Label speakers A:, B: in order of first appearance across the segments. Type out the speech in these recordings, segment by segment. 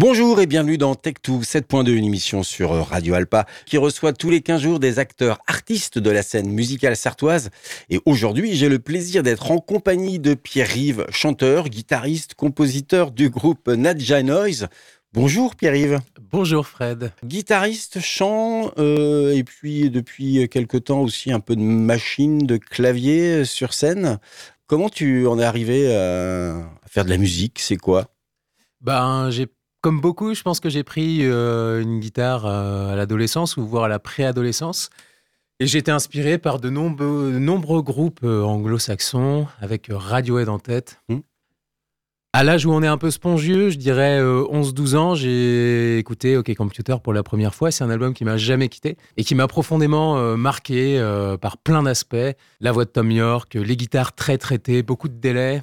A: Bonjour et bienvenue dans Tech2 7.2, une émission sur Radio Alpa qui reçoit tous les 15 jours des acteurs artistes de la scène musicale sartoise. Et aujourd'hui, j'ai le plaisir d'être en compagnie de Pierre-Yves, chanteur, guitariste, compositeur du groupe Nadja Noise. Bonjour Pierre-Yves.
B: Bonjour Fred.
A: Guitariste, chant, euh, et puis depuis quelque temps aussi un peu de machine, de clavier sur scène. Comment tu en es arrivé à faire de la musique? C'est quoi?
B: Ben, j'ai comme beaucoup, je pense que j'ai pris euh, une guitare euh, à l'adolescence ou voire à la préadolescence. Et j'ai été inspiré par de nombreux, nombreux groupes euh, anglo-saxons avec Radiohead en tête.
A: Hmm.
B: À l'âge où on est un peu spongieux, je dirais 11-12 ans, j'ai écouté OK Computer pour la première fois. C'est un album qui m'a jamais quitté et qui m'a profondément marqué par plein d'aspects. La voix de Tom York, les guitares très traitées, beaucoup de délais.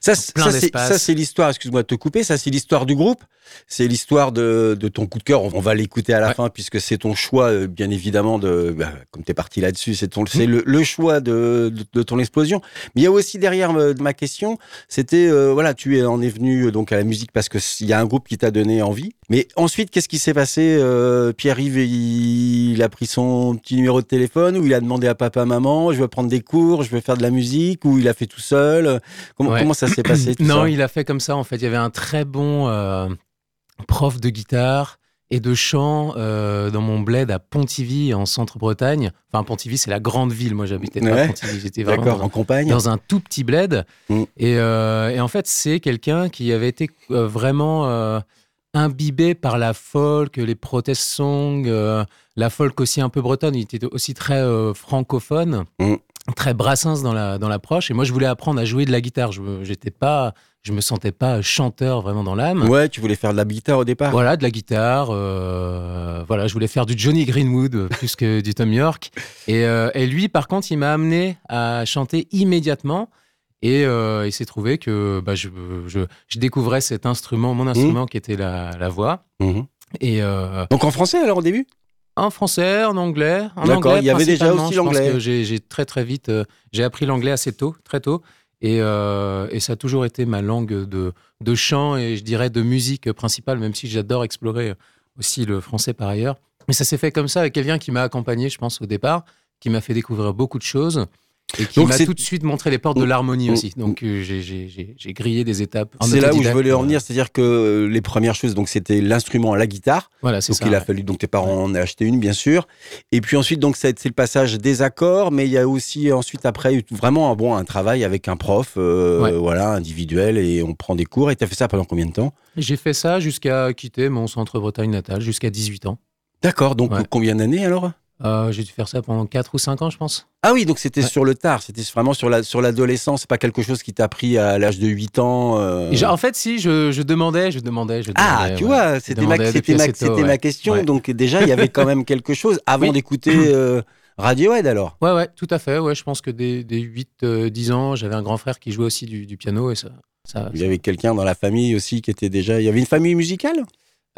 A: Ça, ça c'est l'histoire, excuse-moi de te couper, ça c'est l'histoire du groupe, c'est l'histoire de, de, ton coup de cœur. On, va l'écouter à la fin puisque c'est ton choix, euh, bien évidemment, de, bah, comme tu es parti là-dessus, c'est ton, c'est le, le, choix de, de, ton explosion. Mais il y a aussi derrière euh, ma question, c'était, euh, voilà, tu en es venu donc à la musique parce qu'il y a un groupe qui t'a donné envie. Mais ensuite, qu'est-ce qui s'est passé Pierre-Yves, il, a pris son petit numéro de téléphone ou il a demandé à papa, maman, je veux prendre des cours, je veux faire de la musique ou il a fait tout seul? Comment, comment ça s'est passé tout
B: Non, il a fait comme ça en fait. Il y avait un très bon prof de guitare et de chant euh, dans mon bled à Pontivy en centre-Bretagne. Enfin, Pontivy, c'est la grande ville. Moi, j'habitais pas à Pontivy. J'étais vraiment dans,
A: en campagne.
B: dans un tout petit bled. Mm. Et, euh, et, en fait, c'est quelqu'un qui avait été euh, vraiment imbibé par la folk, les protest songs, la folk aussi un peu bretonne. Il était aussi très francophone. Mm. très Brassens dans la dans l'approche et moi je voulais apprendre à jouer de la guitare je j'étais pas je me sentais pas chanteur vraiment dans l'âme.
A: Ouais, tu voulais faire de la guitare au départ.
B: Voilà, de la guitare. Euh, voilà, je voulais faire du Johnny Greenwood euh, plus que du Tom York. Euh, et, lui, par contre, il m'a amené à chanter immédiatement. Et il s'est trouvé que bah, je, découvrais cet instrument, mon instrument mmh. qui était la, voix.
A: Mmh.
B: Et
A: Donc en français alors au début?
B: En français, en anglais.
A: D'accord, il y avait déjà aussi l'anglais.
B: J'ai très très vite, j'ai appris l'anglais assez tôt, très tôt. Euh, et, ça a toujours été ma langue de, de, chant et je dirais de musique principale, même si j'adore explorer aussi le français par ailleurs. Mais ça s'est fait comme ça avec quelqu'un qui m'a accompagné, je pense, au départ, qui m'a fait découvrir beaucoup de choses. Et qui m'a tout de suite montré les portes de l'harmonie aussi. Donc euh, j'ai grillé des étapes.
A: C'est là où je voulais en venir, c'est-à-dire que euh, les premières choses, donc c'était l'instrument, la guitare.
B: Voilà, c'est
A: ça. Donc il a fallu, donc tes parents en ont acheté une, bien sûr. Et puis ensuite, donc c'est le passage des accords, mais il y a aussi ensuite après vraiment un bon un travail avec un prof, euh, voilà, individuel, et on prend des cours. Et tu as fait ça pendant combien de temps?
B: J'ai fait ça jusqu'à quitter mon centre Bretagne natal, jusqu'à 18 ans.
A: D'accord. Donc combien d'années alors?
B: Euh, j'ai dû faire ça pendant 4 ou 5 ans, je pense.
A: Ah oui, donc c'était sur le tard, c'était vraiment sur la sur l'adolescence, c'est pas quelque chose qui t'a pris à l'âge de 8 ans. Euh...
B: En fait, si, je, je, demandais, je demandais, je
A: ah, demandais. Ah, tu vois, c'était ma, ma, ma, question. Donc déjà, il y avait quand même quelque chose avant d'écouter euh, Radiohead alors.
B: Ouais, ouais, tout à fait. Ouais, je pense que dès, dès 8, 10 ans, j'avais un grand frère qui jouait aussi du, du piano et ça. ça
A: il y avait quelqu'un dans la famille aussi qui était déjà. Il y avait une famille musicale?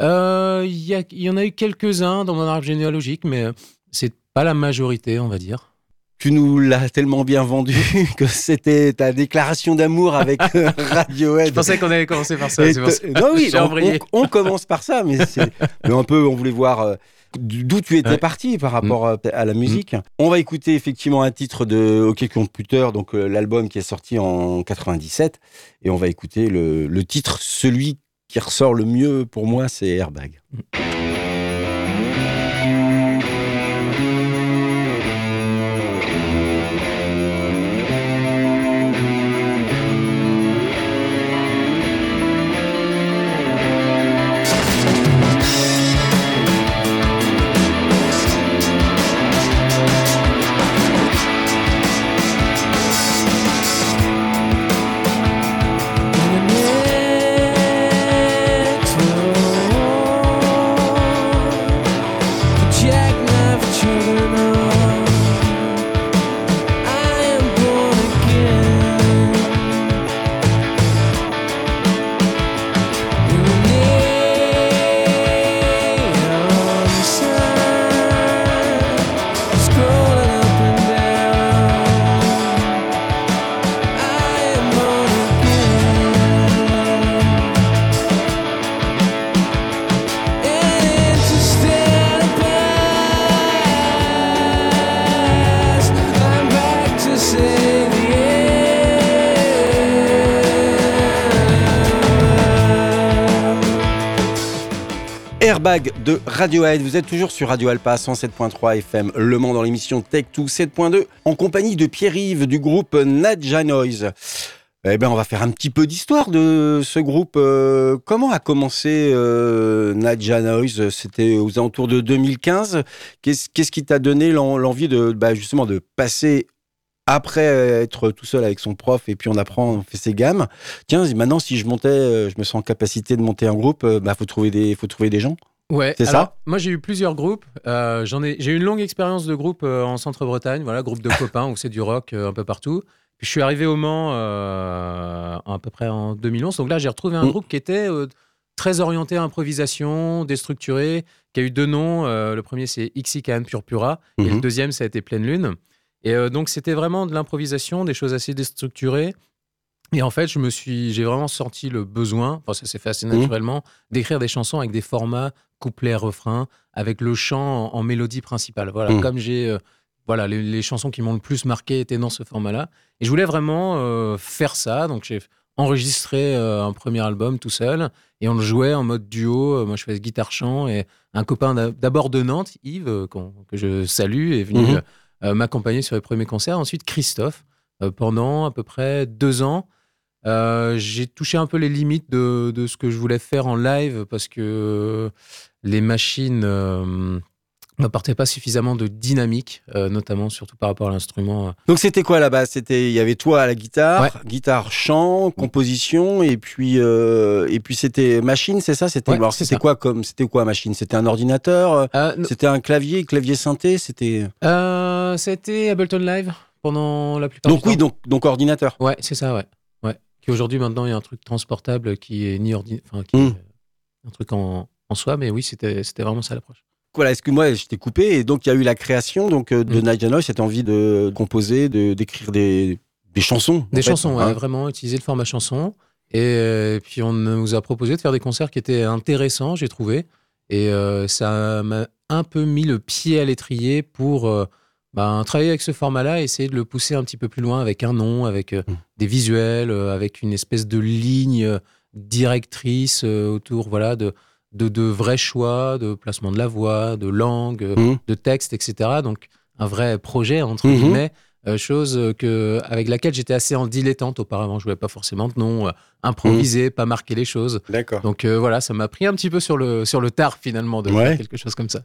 B: Il y, y, en a eu quelques-uns dans mon arbre généalogique, mais c'est pas la majorité, on va dire.
A: Tu nous l'as tellement bien vendu que c'était ta déclaration d'amour avec euh, Radiohead.
B: Je pensais qu'on allait commencer par ça.
A: Non, oui, on, commence par ça, mais un peu, on voulait voir euh, d'où tu étais parti par rapport mm. à, la musique. On va écouter effectivement un titre de OK Computer, donc euh, l'album qui est sorti en 97, et on va écouter le, le titre, celui qui ressort le mieux pour moi, c'est Airbag. Mm. Airbag de Radiohead. Vous êtes toujours sur Radio Alpa 107.3 FM Le Mans dans l'émission Tech 2 7.2 en compagnie de Pierre-Yves du groupe Nadja Noise. Eh bien, on va faire un petit peu d'histoire de ce groupe. Euh, comment a commencé euh, Nadja Noise? C'était aux alentours de 2015. Qu'est-ce qui t'a donné l'envie de bah, justement de passer après être tout seul avec son prof et puis on apprend, on fait ses gammes. Tiens, maintenant si je montais, euh, je me sens en capacité de monter un groupe, euh, bah faut trouver des, faut trouver des gens.
B: Ouais, c'est ça. Moi, j'ai eu plusieurs groupes. Euh, j'en ai, j'ai eu une longue expérience de groupe en Centre-Bretagne. Voilà, groupe de copains où c'est du rock un peu partout. Puis je suis arrivé au Mans à peu près en 2011. Donc là, j'ai retrouvé un mm. groupe qui était très orienté à improvisation, déstructuré, qui a eu deux noms. le premier, c'est Ixican Purpura, et le mm-hmm. deuxième, ça a été Pleine Lune. Et euh, donc, c'était vraiment de l'improvisation, des choses assez déstructurées. Et en fait, je me suis, j'ai vraiment senti le besoin, enfin, ça s'est fait assez mmh. naturellement, d'écrire des chansons avec des formats couplet, refrain, avec le chant en, mélodie principale. Voilà, mmh. comme j'ai, euh, voilà, les, chansons qui m'ont le plus marqué étaient dans ce format-là. Et je voulais vraiment euh, faire ça. Donc, j'ai enregistré un premier album tout seul et on le jouait en mode duo. Moi, je faisais guitare-chant et un copain d'abord de Nantes, Yves, que je salue, est venu. Mmh. Euh, m'accompagner sur les premiers concerts. Ensuite, Christophe, euh, pendant à peu près deux ans. Euh, j'ai touché un peu les limites de, de, ce que je voulais faire en live parce que les machines n'apportait pas suffisamment de dynamique, euh, notamment surtout par rapport à l'instrument. Euh.
A: Donc c'était quoi là-bas? C'était il y avait toi à la guitare, guitare, chant, composition, et puis euh, et puis c'était machine, c'est ça? C'était c'était quoi comme c'était quoi machine? C'était un ordinateur? C'était un clavier, clavier synthé? C'était
B: C'était Ableton Live pendant la plupart.
A: Donc oui, donc donc ordinateur.
B: Ouais, c'est ça, ouais, ouais. Qui aujourd'hui maintenant il y a un truc transportable qui est ni ordinateur, enfin qui est un truc en, en soi, mais oui c'était c'était vraiment ça l'approche
A: voilà, excuse-moi, je t'ai coupé. Et donc, il y a eu la création donc, euh, de mmh. cette envie de composer, de, d'écrire des, des chansons.
B: Des chansons, ouais, hein. vraiment, utiliser le format chanson. Et, euh, puis, on nous a proposé de faire des concerts qui étaient intéressants, j'ai trouvé. Et euh, ça m'a un peu mis le pied à l'étrier pour bah, travailler avec ce format-là, essayer de le pousser un petit peu plus loin avec un nom, avec mmh. des visuels, avec une espèce de ligne directrice autour voilà, de, de, vrais choix, de placement de la voix, de langue, mmh. de texte, etc. Donc un vrai projet entre mmh. guillemets. Euh, chose que, avec laquelle j'étais assez en dilettante auparavant. Je voulais pas forcément de nom, euh, improviser, mmh. pas marquer les choses.
A: D'accord.
B: Donc euh, voilà, ça m'a pris un petit peu sur le, sur le tard finalement de faire quelque chose comme ça.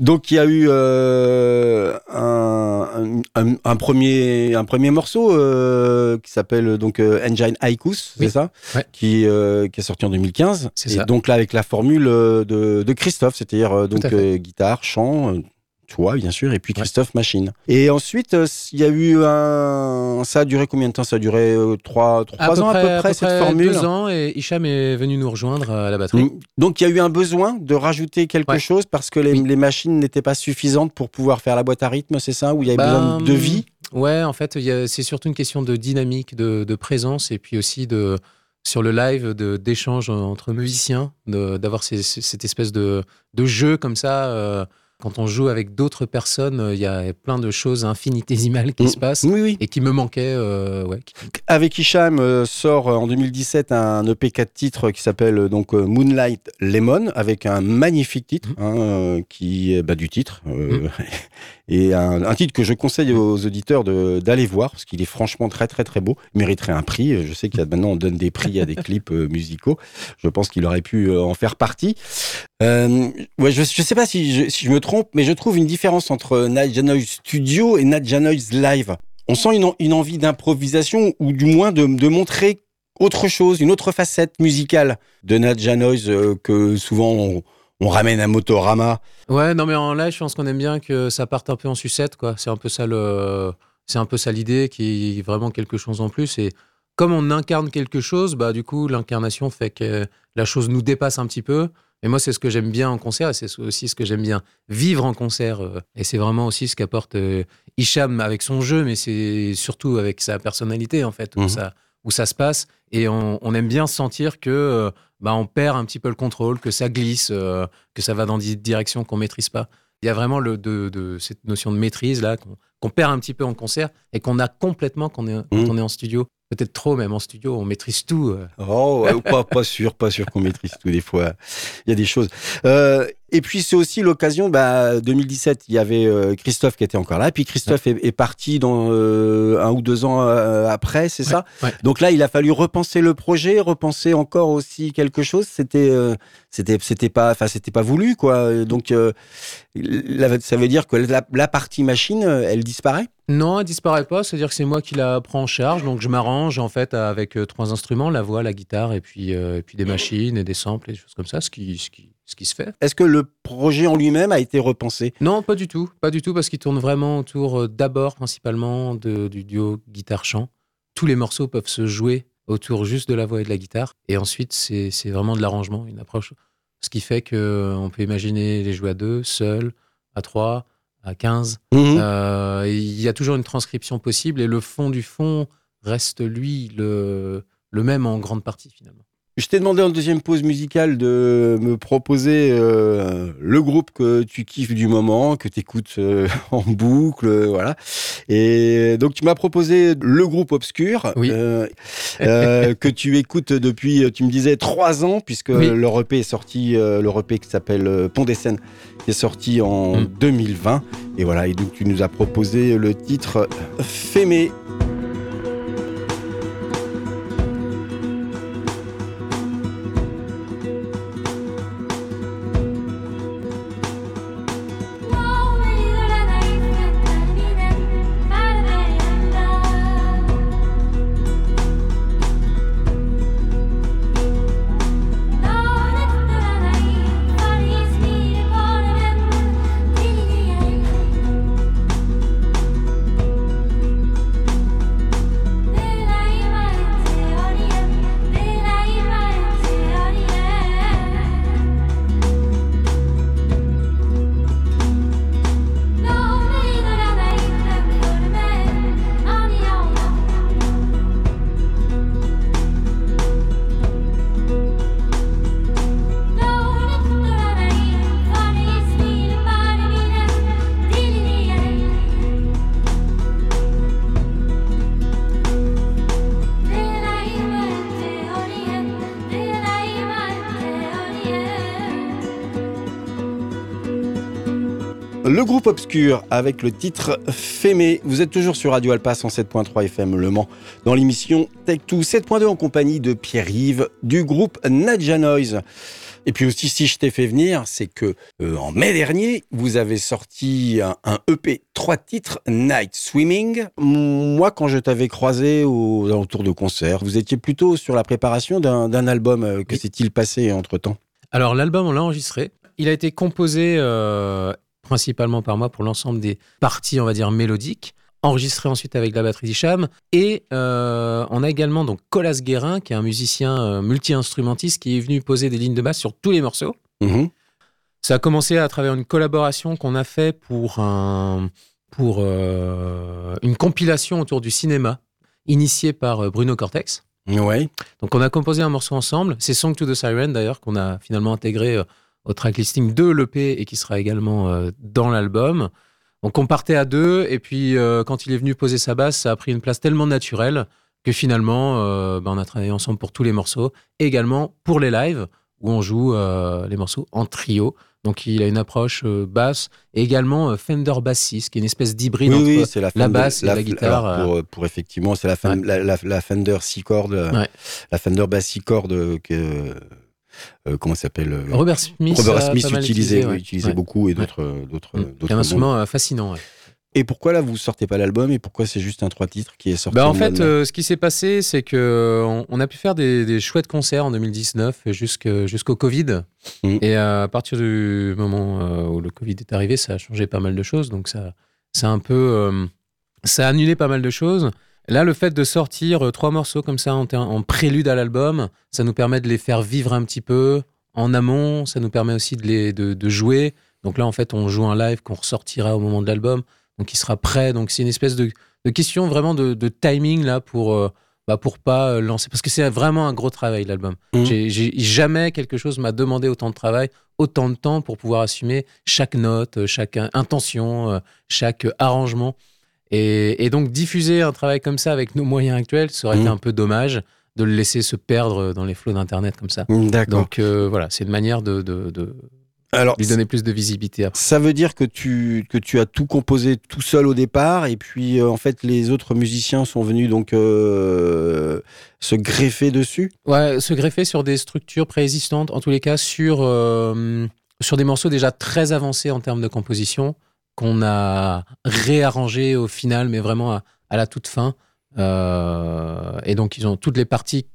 A: Donc il y a eu euh, un, premier un premier morceau euh, qui s'appelle donc euh, Engine Haikus, c'est ça, qui qui est sorti en 2015. Et donc là avec la formule de, de Christophe, c'est-à-dire donc guitare, chant, toi, bien sûr, et puis Christophe Machine. Et ensuite, euh, il y a eu un. Ça a duré combien de temps? Ça a duré euh, trois, trois ans à peu près, cette formule?
B: Deux ans, et Hicham est venu nous rejoindre à la batterie. Mm.
A: Donc, il y a eu un besoin de rajouter quelque chose parce que les, les machines n'étaient pas suffisantes pour pouvoir faire la boîte à rythme, c'est ça? Où il y avait besoin de vie?
B: Ouais, en fait, c'est surtout une question de dynamique, de, de, présence, et puis aussi de sur le live d'échange entre musiciens, d'avoir cette espèce de, de jeu comme ça. Euh, quand on joue avec d'autres personnes, euh, il y a plein de choses infinitésimales qui mm. se passent et qui me manquaient. Euh,
A: avec Hicham euh, sort en 2017 un EP 4 titres qui s'appelle donc Moonlight Lemon avec un magnifique titre mm. hein, qui est bah, du titre mm. et un, titre que je conseille aux auditeurs d'aller voir parce qu'il est franchement très très très beau. Il mériterait un prix. Je sais qu'il y a maintenant on donne des prix à des clips musicaux. Je pense qu'il aurait pu en faire partie. Ouais, je, ne sais pas si je, me trompe mais je trouve une différence entre Nadja Noise Studio et Nadja Noise Live. On sent une, envie d'improvisation ou du moins de, montrer autre chose, une autre facette musicale de Nadja Noise euh, que souvent on, ramène à Motorama.
B: Ouais, non mais en live, je pense qu'on aime bien que ça parte un peu en sucette, quoi. C'est un peu ça le, c'est un peu ça l'idée, qui est vraiment quelque chose en plus. Et comme on incarne quelque chose, bah du coup l'incarnation fait que la chose nous dépasse un petit peu. Et moi, c'est ce que j'aime bien en concert, et c'est aussi ce que j'aime bien vivre en concert. Euh, et c'est vraiment aussi ce qu'apporte euh, Hicham avec son jeu, mais c'est surtout avec sa personnalité, en fait, où, mhm. ça, où ça se passe. Et on, aime bien sentir que euh, bah, on perd un petit peu le contrôle, que ça glisse, que ça va dans des directions qu'on maîtrise pas. Il y a vraiment le, de, cette notion de maîtrise là qu'on perd un petit peu en concert et qu'on a complètement quand on est, quand mhm. on est en studio. Peut-être trop, même en studio, on maîtrise tout. Euh.
A: Oh, pas, pas sûr, pas sûr qu'on maîtrise tout. Des fois, il y a des choses. Euh, et puis c'est aussi l'occasion, bah, 2017, il y avait euh, Christophe qui était encore là, puis Christophe est, parti dans euh, un ou deux ans euh, après, c'est ça Donc là, il a fallu repenser le projet, repenser encore aussi quelque chose. C'était, c'était, c'était pas, enfin, c'était pas voulu, quoi. Donc, ça veut dire que la, partie machine, elle disparaît
B: Non, elle disparaît pas. C'est-à-dire que c'est moi qui la prends en charge, donc je m'arrange en fait avec trois instruments, la voix, la guitare, et puis, et puis des machines et des samples et des choses comme ça, ce qui, ce qui ce qui se fait.
A: Est-ce que le projet en lui-même a été repensé?
B: Non, pas du tout. Pas du tout, parce qu'il tourne vraiment autour euh, d'abord, principalement, de, du duo guitare-chant. Tous les morceaux peuvent se jouer autour juste de la voix et de la guitare. Et ensuite, c'est vraiment de l'arrangement, une approche. Ce qui fait qu'on euh, peut imaginer les jouer à deux, seuls, à trois, à quinze. Mhm. Euh, il y a toujours une transcription possible et le fond du fond reste, lui, le, le même en grande partie, finalement.
A: Je t'ai demandé en deuxième pause musicale de me proposer euh, le groupe que tu kiffes du moment, que tu écoutes euh, en boucle, voilà. Et donc tu m'as proposé le groupe Obscur, euh, que tu écoutes depuis, tu me disais, trois ans, puisque le EP est sorti, le EP qui s'appelle Pont des Seines, qui est sorti en 2020. Mm. Et voilà, et donc tu nous as proposé le titre Fémé. Le groupe Obscur avec le titre Fémé. Vous êtes toujours sur Radio Alpa 107.3 FM Le Mans dans l'émission Tech2 7.2 en compagnie de Pierre-Yves du groupe Nadja Noise. Et puis aussi, si je t'ai fait venir, c'est que euh, en mai dernier, vous avez sorti un, EP, trois titres, Night Swimming. Moi, quand je t'avais croisé aux alentours de concerts, vous étiez plutôt sur la préparation d'un album. Euh, que s'est-il passé entre temps
B: Alors, l'album, on l'a enregistré. Il a été composé euh, principalement par moi pour l'ensemble des parties, on va dire, mélodiques enregistré ensuite avec la batterie d'Icham. Et euh, on a également donc Colas Guérin, qui est un musicien euh, multi-instrumentiste, qui est venu poser des lignes de basse sur tous les morceaux. Mhm. Ça a commencé à travers une collaboration qu'on a fait pour, un, pour euh, une compilation autour du cinéma, initiée par Bruno Cortex.
A: Ouais.
B: Donc on a composé un morceau ensemble. C'est Song to the Siren d'ailleurs qu'on a finalement intégré au tracklisting de l'EP et qui sera également euh, dans l'album. Donc on partait à deux et puis euh, quand il est venu poser sa basse, ça a pris une place tellement naturelle que finalement euh, ben, on a travaillé ensemble pour tous les morceaux, également pour les lives où on joue les morceaux en trio. Donc il a une approche basse et également Fender Bassist, qui est une espèce d'hybride entre la, basse et la, guitare.
A: Pour, pour, effectivement, c'est la, la, Fender 6 cordes, la Fender Bass 6 cordes que euh, comment s'appelle euh,
B: Robert Smith.
A: Robert Smith utilisait, utilisait beaucoup et d'autres. Euh, d'autres,
B: un instrument fascinant.
A: Et pourquoi là vous sortez pas l'album et pourquoi c'est juste un trois titres qui est sorti
B: bah En fait, ce qui s'est passé, c'est que on, a pu faire des, chouettes concerts en 2019 jusqu'au Covid. Mmh. Et à partir du moment où le Covid est arrivé, ça a changé pas mal de choses. Donc ça, ça a un peu, ça a annulé pas mal de choses. Là, le fait de sortir euh, trois morceaux comme ça en, prélude à l'album, ça nous permet de les faire vivre un petit peu en amont. Ça nous permet aussi de, les, de, jouer. Donc là, en fait, on joue un live qu'on ressortira au moment de l'album. Donc il sera prêt. Donc c'est une espèce de, question vraiment de, timing là pour, euh, bah, pour pas euh, lancer. Parce que c'est vraiment un gros travail l'album. Mmh. J'ai jamais quelque chose m'a demandé autant de travail, autant de temps pour pouvoir assumer chaque note, chaque intention, chaque arrangement. Et, donc diffuser un travail comme ça avec nos moyens actuels, ça aurait été mmh. un peu dommage de le laisser se perdre dans les flots d'Internet comme ça.
A: D'accord.
B: Donc voilà, c'est une manière de, de alors, lui donner plus de visibilité. Après.
A: Ça veut dire que tu, que tu as tout composé tout seul au départ, et puis euh, en fait les autres musiciens sont venus donc euh, se greffer dessus?
B: Ouais, se greffer sur des structures préexistantes, en tous les cas sur, euh, sur des morceaux déjà très avancés en termes de composition, qu'on a réarrangés au final, mais vraiment à, à la toute fin. et donc ils ont toutes les parties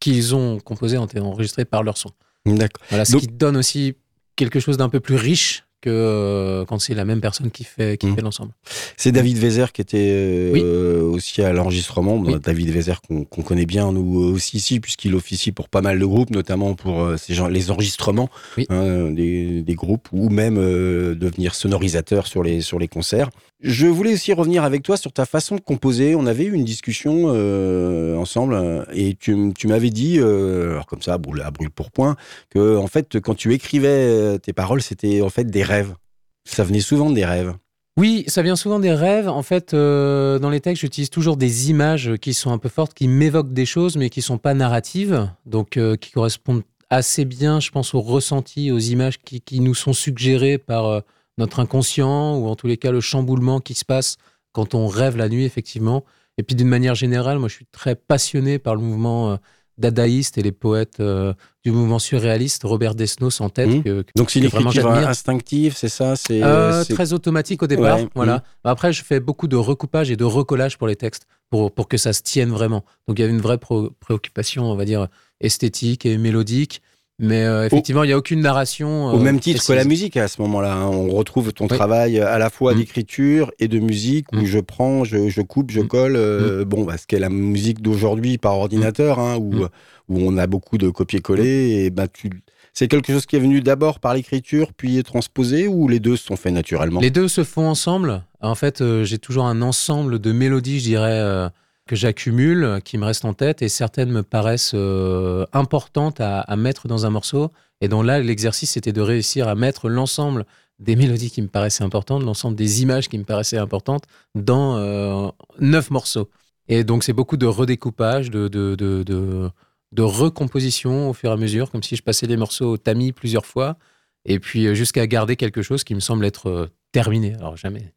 B: qu'ils ont composées ont été enregistrées par leur son.
A: D'accord.
B: Voilà, ce qui donne aussi quelque chose d'un peu plus riche que euh, quand c'est la même personne qui fait, qui mmh. fait l'ensemble.
A: C'est David Wezer qui était euh, aussi à l'enregistrement. David Wezer qu'on connaît bien nous aussi ici puisqu'il officie pour pas mal de groupes, notamment pour euh, ces gens, les enregistrements hein, des, des, groupes ou même devenir sonorisateur sur les, sur les concerts. Je voulais aussi revenir avec toi sur ta façon de composer. On avait eu une discussion euh, ensemble euh, et tu, m'avais dit, euh, comme ça, à brûle, pour point, que en fait, quand tu écrivais tes paroles, c'était en fait des rêves. Ça venait souvent des rêves.
B: Oui, ça vient souvent des rêves. En fait, dans les textes, j'utilise toujours des images qui sont un peu fortes, qui m'évoquent des choses, mais qui sont pas narratives, donc qui correspondent assez bien, je pense, aux ressentis, aux images qui nous sont suggérées par notre inconscient ou en tous les cas le chamboulement qui se passe quand on rêve la nuit, effectivement. Et puis d'une manière générale, moi je suis très passionné par le mouvement euh, dadaïste et les poètes euh, du mouvement surréaliste, Robert Desnos en tête.
A: Mmh. Donc c'est une écriture instinctive, c'est ça?
B: C'est euh, très automatique au départ. Voilà. Mmh. Après, je fais beaucoup de recoupage et de recollage pour les textes, pour, pour que ça se tienne vraiment. Donc il y avait une vraie préoccupation, on va dire, esthétique et mélodique. Mais euh, effectivement, il n'y a aucune narration.
A: au même titre que la musique à ce moment-là. Hein. On retrouve ton travail à la fois mm. d'écriture et de musique où mm. je prends, je, je, coupe, je mm. colle. Euh, bon, bah, ce qu'est la musique d'aujourd'hui par ordinateur, hein, où, où on a beaucoup de copier-coller. Et bah, tu... C'est quelque chose qui est venu d'abord par l'écriture, puis est transposé, ou les deux se sont faits naturellement?
B: Les deux se font ensemble. En fait, euh, j'ai toujours un ensemble de mélodies, je dirais que j'accumule, qui me restent en tête, et certaines me paraissent euh, importantes à, mettre dans un morceau. Et donc là, l'exercice, c'était de réussir à mettre l'ensemble des mélodies qui me paraissaient importantes, l'ensemble des images qui me paraissaient importantes dans euh, neuf morceaux. Et donc, c'est beaucoup de redécoupage, de, recomposition au fur et à mesure, comme si je passais les morceaux au tamis plusieurs fois, et puis euh, jusqu'à garder quelque chose qui me semble être terminé. Alors, jamais.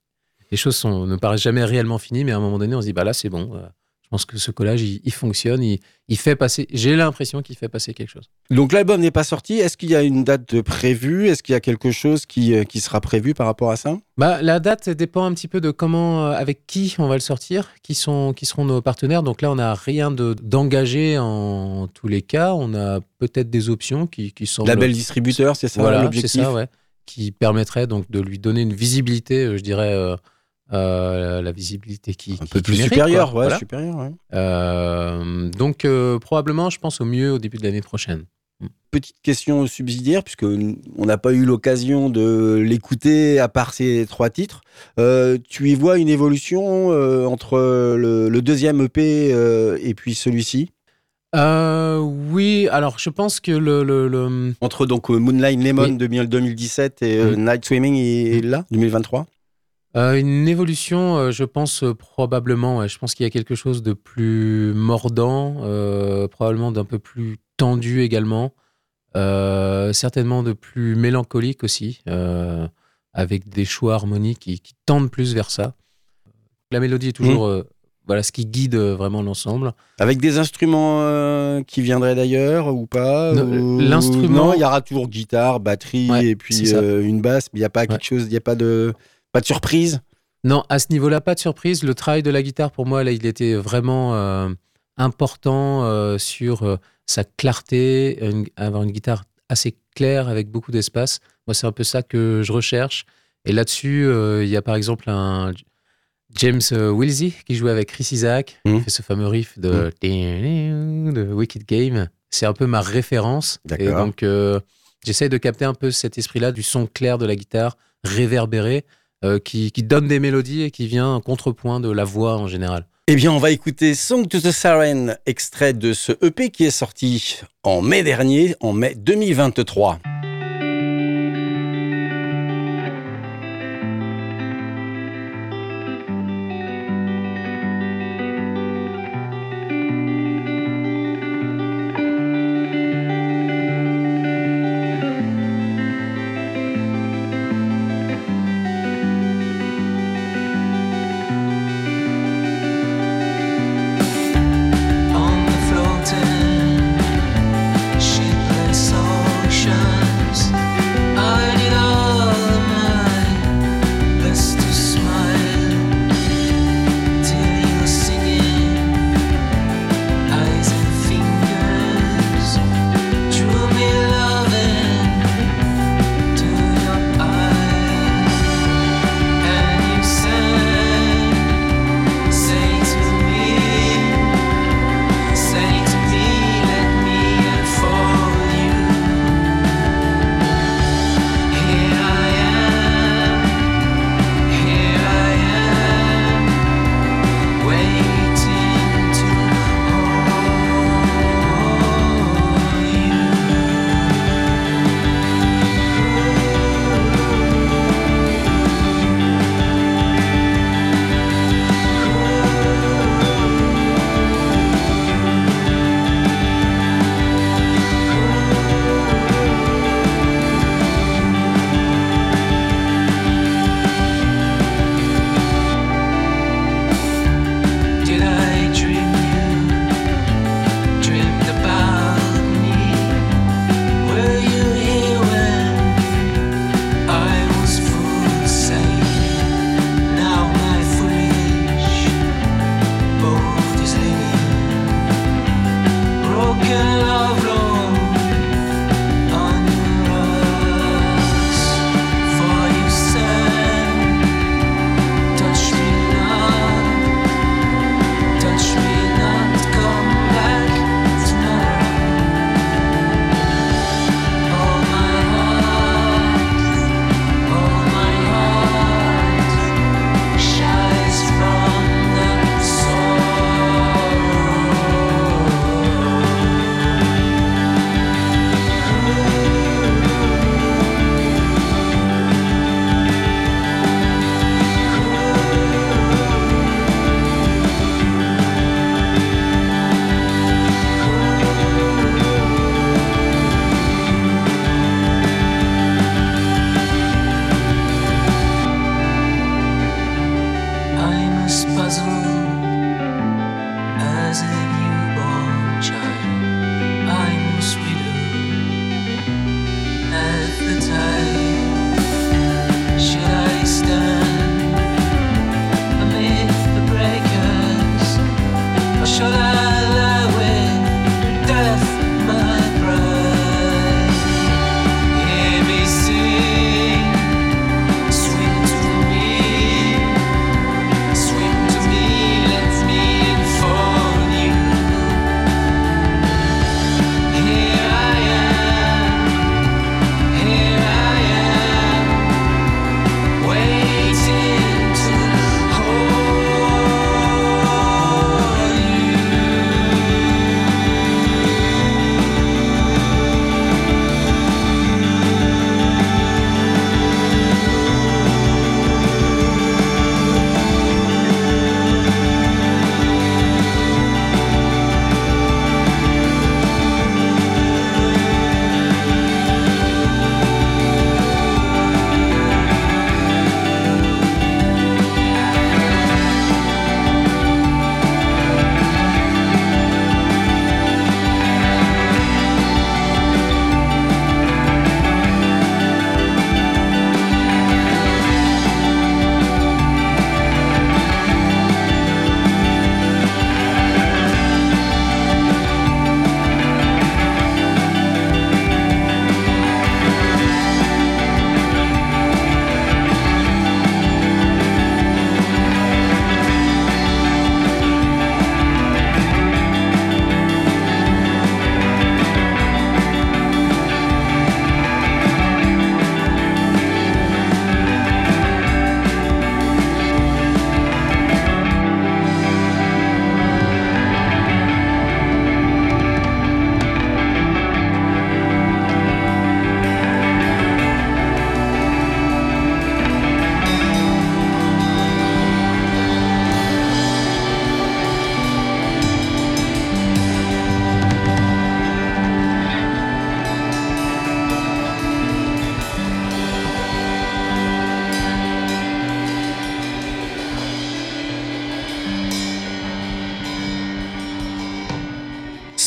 B: Les choses ne paraissent jamais réellement finies, mais à un moment donné, on se dit, bah là, c'est bon je pense que ce collage, il, fonctionne, il, fait passer, j'ai l'impression qu'il fait passer quelque chose.
A: Donc l'album n'est pas sorti. Est-ce qu'il y a une date de prévue? Est-ce qu'il y a quelque chose qui, euh, qui sera prévu par rapport à ça?
B: Bah, La date dépend un petit peu de comment, euh, avec qui on va le sortir, qui, sont, qui seront nos partenaires. Donc là, on n'a rien d'engagé en tous les cas. On a peut-être des options qui, qui sont...
A: Label distributeur, c'est ça
B: voilà, l'objectif? c'est ça, ouais. Qui permettrait donc de lui donner une visibilité, euh, je dirais... Euh, la visibilité qui
A: un peu plus supérieure, ouais, supérieure
B: euh, donc euh, probablement, je pense au mieux au début de l'année prochaine.
A: Petite question subsidiaire, puisque on n'a pas eu l'occasion de l'écouter à part ces trois titres. tu y vois une évolution entre le, deuxième EP et puis celui-ci?
B: Oui, alors je pense que le...
A: Entre donc Moonlight Lemon de 2017 et mm. Night Swimming est là, 2023
B: euh, une évolution, euh, je pense euh, probablement. je pense qu'il y a quelque chose de plus mordant, probablement d'un peu plus tendu également, certainement de plus mélancolique aussi, avec des choix harmoniques qui, tendent plus vers ça. La mélodie est toujours mmh. voilà ce qui guide vraiment l'ensemble.
A: Avec des instruments qui viendraient d'ailleurs ou pas
B: L'instrument,
A: il y aura toujours guitare, batterie et puis une basse, mais il n'y a pas quelque chose, il n'y a pas de pas de surprise?
B: Non, à ce niveau-là, pas de surprise. Le travail de la guitare, pour moi, là, il était vraiment euh, important euh, sur euh, sa clarté, avoir une guitare assez claire avec beaucoup d'espace. Moi, c'est un peu ça que je recherche. Et là-dessus, il y a par exemple un James Wilsey qui jouait avec Chris Isaac, qui mmh. fait ce fameux riff de, mmh. de Wicked Game. C'est un peu ma référence. Et donc, j'essaye de capter un peu cet esprit-là du son clair de la guitare réverbéré euh, qui, donne des mélodies et qui vient en contrepoint de la voix en général.
A: Eh bien, on va écouter Song to the Siren, extrait de ce EP qui est sorti en mai dernier, en mai 2023.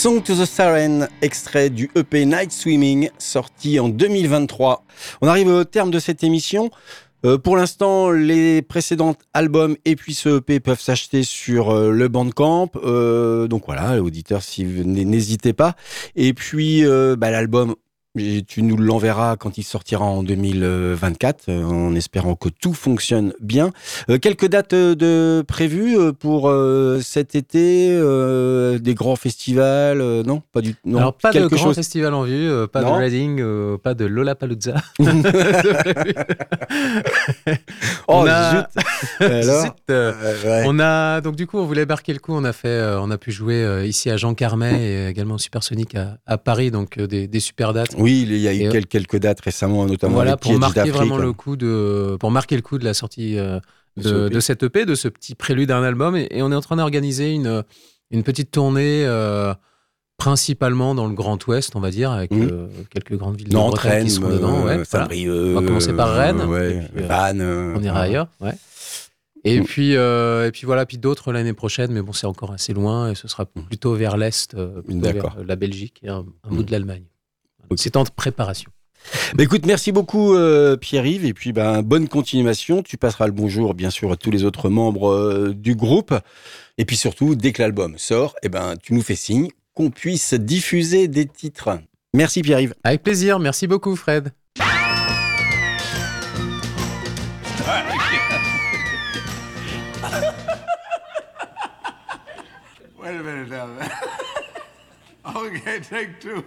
A: Song to the Siren, extrait du EP Night Swimming, sorti en 2023. On arrive au terme de cette émission. Euh, pour l'instant, les précédents albums et puis ce EP peuvent s'acheter sur euh, le Bandcamp. Euh, donc voilà, auditeurs, si n'hésitez pas. Et puis bah, l'album tu nous l'enverras quand il sortira en 2024, euh, en espérant que tout fonctionne bien. Euh, quelques dates euh, de prévues pour cet été, des grands festivals, non
B: Pas du non, Alors pas de grands festivals en vue, pas de Reading, pas de Lollapalooza.
A: oh zut.
B: On a donc du coup on voulait marquer le coup, on a fait, on a pu jouer ici à Jean Carmet et également au Supersonic à, à Paris, donc des, des super dates.
A: Oui, il y a eu quelques dates récemment, notamment
B: voilà, pour marquer vraiment le coup de, pour marquer le coup de la sortie euh, de, de, cette EP, de ce petit prélude à un album. Et, on est en train d'organiser une, une petite tournée. Euh, principalement dans le Grand Ouest, on va dire, avec mmh. euh, quelques grandes villes de Bretagne qui sont dedans. Ouais, on va commencer par Rennes,
A: Vannes,
B: on ira ailleurs. Ouais. Et mmh. puis, et puis voilà, puis d'autres l'année prochaine, mais bon, c'est encore assez loin et ce sera mmh. plutôt vers l'est, vers la Belgique et un, bout de l'Allemagne. C'est en préparation.
A: Bah écoute, merci beaucoup euh, Pierre-Yves et puis ben bonne continuation. Tu passeras le bonjour bien sûr à tous les autres membres euh, du groupe et puis surtout dès que l'album sort, eh ben tu nous fais signe qu'on puisse diffuser des titres. Merci Pierre-Yves.
B: Avec plaisir, merci beaucoup Fred. Wait a minute now. okay, take two.